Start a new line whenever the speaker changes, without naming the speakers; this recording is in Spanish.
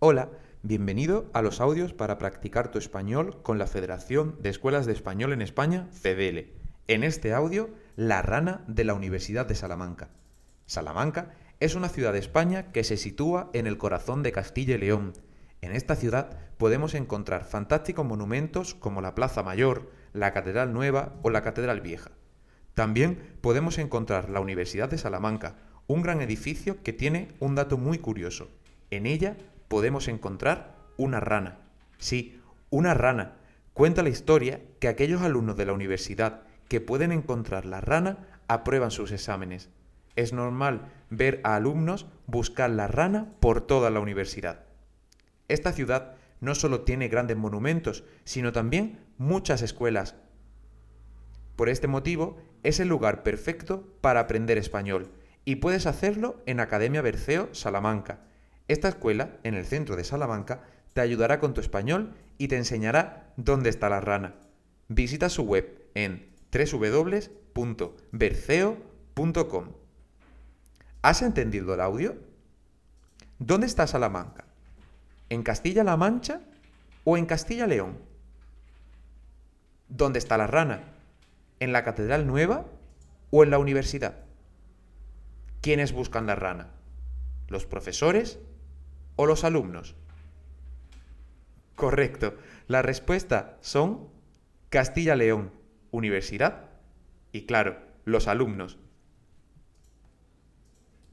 Hola, bienvenido a los audios para practicar tu español con la Federación de Escuelas de Español en España, FEDELE. En este audio, la rana de la Universidad de Salamanca. Salamanca es una ciudad de España que se sitúa en el corazón de Castilla y León. En esta ciudad podemos encontrar fantásticos monumentos como la Plaza Mayor, la Catedral Nueva o la Catedral Vieja. También podemos encontrar la Universidad de Salamanca, un gran edificio que tiene un dato muy curioso. En ella podemos encontrar una rana. Sí, una rana. Cuenta la historia que aquellos alumnos de la universidad que pueden encontrar la rana aprueban sus exámenes. Es normal ver a alumnos buscar la rana por toda la universidad. Esta ciudad no solo tiene grandes monumentos, sino también muchas escuelas. Por este motivo, es el lugar perfecto para aprender español, y puedes hacerlo en Academia Berceo Salamanca, esta escuela, en el centro de Salamanca, te ayudará con tu español y te enseñará dónde está la rana. Visita su web en www.berceo.com. ¿Has entendido el audio? ¿Dónde está Salamanca? ¿En Castilla-La Mancha o en Castilla-León? ¿Dónde está la rana? ¿En la Catedral Nueva o en la universidad? ¿Quiénes buscan la rana? ¿Los profesores o los alumnos? Correcto. La respuesta son Castilla-León, Universidad y claro, los alumnos.